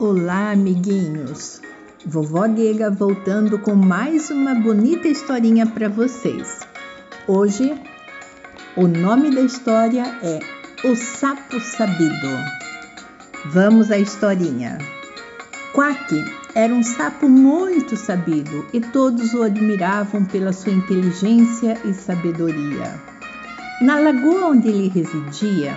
Olá, amiguinhos! Vovó Gega voltando com mais uma bonita historinha para vocês. Hoje, o nome da história é O Sapo Sabido. Vamos à historinha. Quack era um sapo muito sabido e todos o admiravam pela sua inteligência e sabedoria. Na lagoa onde ele residia,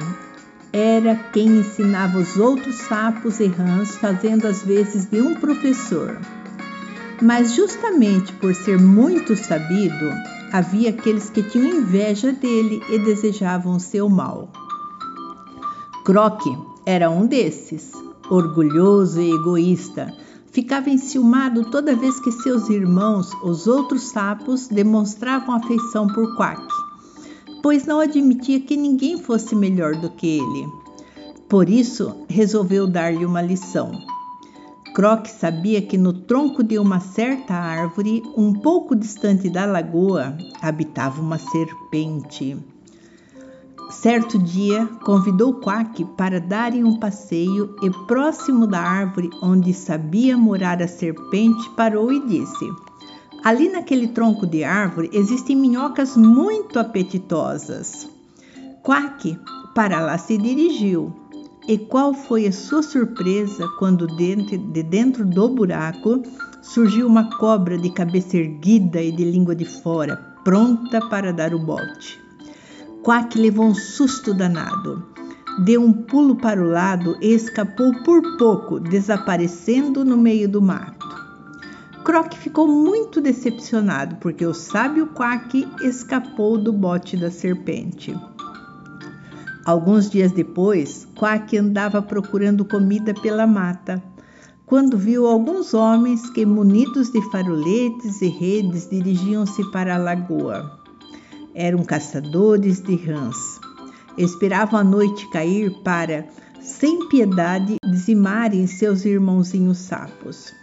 era quem ensinava os outros sapos e rãs, fazendo as vezes de um professor. Mas justamente por ser muito sabido, havia aqueles que tinham inveja dele e desejavam seu mal. Croque era um desses, orgulhoso e egoísta. Ficava enciumado toda vez que seus irmãos, os outros sapos, demonstravam afeição por Quack pois não admitia que ninguém fosse melhor do que ele. Por isso, resolveu dar-lhe uma lição. Croc sabia que no tronco de uma certa árvore, um pouco distante da lagoa, habitava uma serpente. Certo dia, convidou Quack para darem um passeio e, próximo da árvore onde sabia morar a serpente, parou e disse: Ali naquele tronco de árvore existem minhocas muito apetitosas. Quack para lá se dirigiu. E qual foi a sua surpresa quando de dentro do buraco surgiu uma cobra de cabeça erguida e de língua de fora, pronta para dar o bote. Quack levou um susto danado. Deu um pulo para o lado e escapou por pouco, desaparecendo no meio do mato. Croc ficou muito decepcionado porque o sábio Quack escapou do bote da serpente. Alguns dias depois, Quack andava procurando comida pela mata, quando viu alguns homens que, munidos de faroletes e redes, dirigiam-se para a lagoa. Eram caçadores de rãs. Esperavam a noite cair para, sem piedade, dizimarem seus irmãozinhos sapos.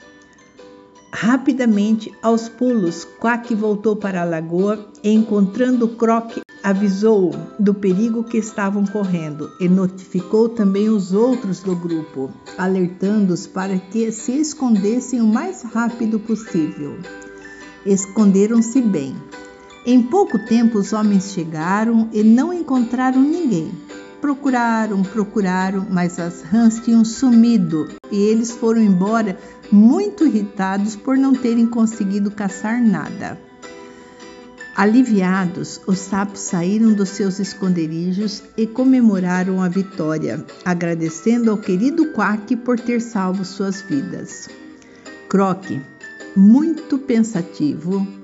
Rapidamente, aos pulos, Quack voltou para a lagoa e, encontrando Croc, avisou-o do perigo que estavam correndo e notificou também os outros do grupo, alertando-os para que se escondessem o mais rápido possível. Esconderam-se bem. Em pouco tempo, os homens chegaram e não encontraram ninguém. Procuraram, procuraram, mas as rãs tinham sumido e eles foram embora muito irritados por não terem conseguido caçar nada. Aliviados, os sapos saíram dos seus esconderijos e comemoraram a vitória, agradecendo ao querido Quack por ter salvo suas vidas. Croque, muito pensativo,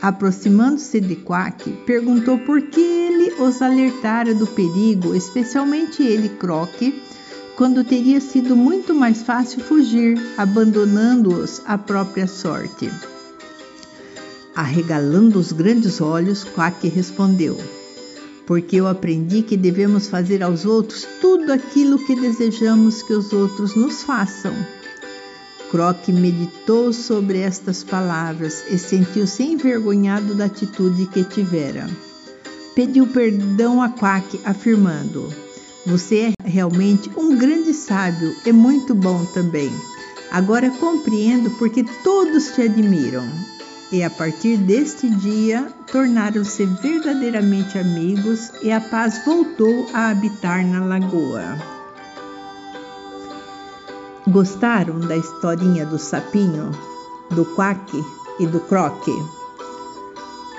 aproximando-se de Quack, perguntou por que os alertara do perigo, especialmente ele, Croque, quando teria sido muito mais fácil fugir, abandonando-os à própria sorte. Arregalando os grandes olhos, Quack respondeu: Porque eu aprendi que devemos fazer aos outros tudo aquilo que desejamos que os outros nos façam. Croc meditou sobre estas palavras e sentiu-se envergonhado da atitude que tivera pediu perdão a Quack, afirmando: Você é realmente um grande sábio e muito bom também. Agora compreendo porque todos te admiram. E a partir deste dia tornaram-se verdadeiramente amigos e a paz voltou a habitar na lagoa. Gostaram da historinha do sapinho, do quack e do croque?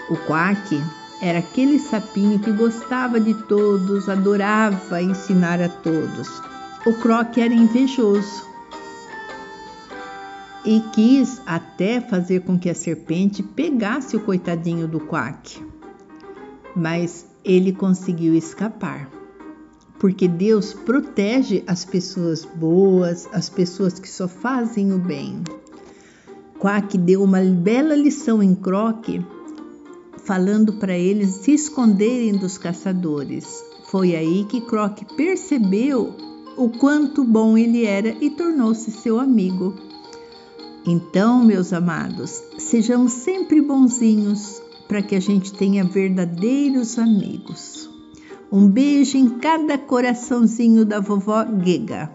O quack era aquele sapinho que gostava de todos, adorava ensinar a todos. O Croc era invejoso e quis até fazer com que a serpente pegasse o coitadinho do Quack. Mas ele conseguiu escapar, porque Deus protege as pessoas boas, as pessoas que só fazem o bem. Quack deu uma bela lição em Croc falando para eles se esconderem dos caçadores. Foi aí que Croc percebeu o quanto bom ele era e tornou-se seu amigo. Então, meus amados, sejamos sempre bonzinhos para que a gente tenha verdadeiros amigos. Um beijo em cada coraçãozinho da vovó Gega.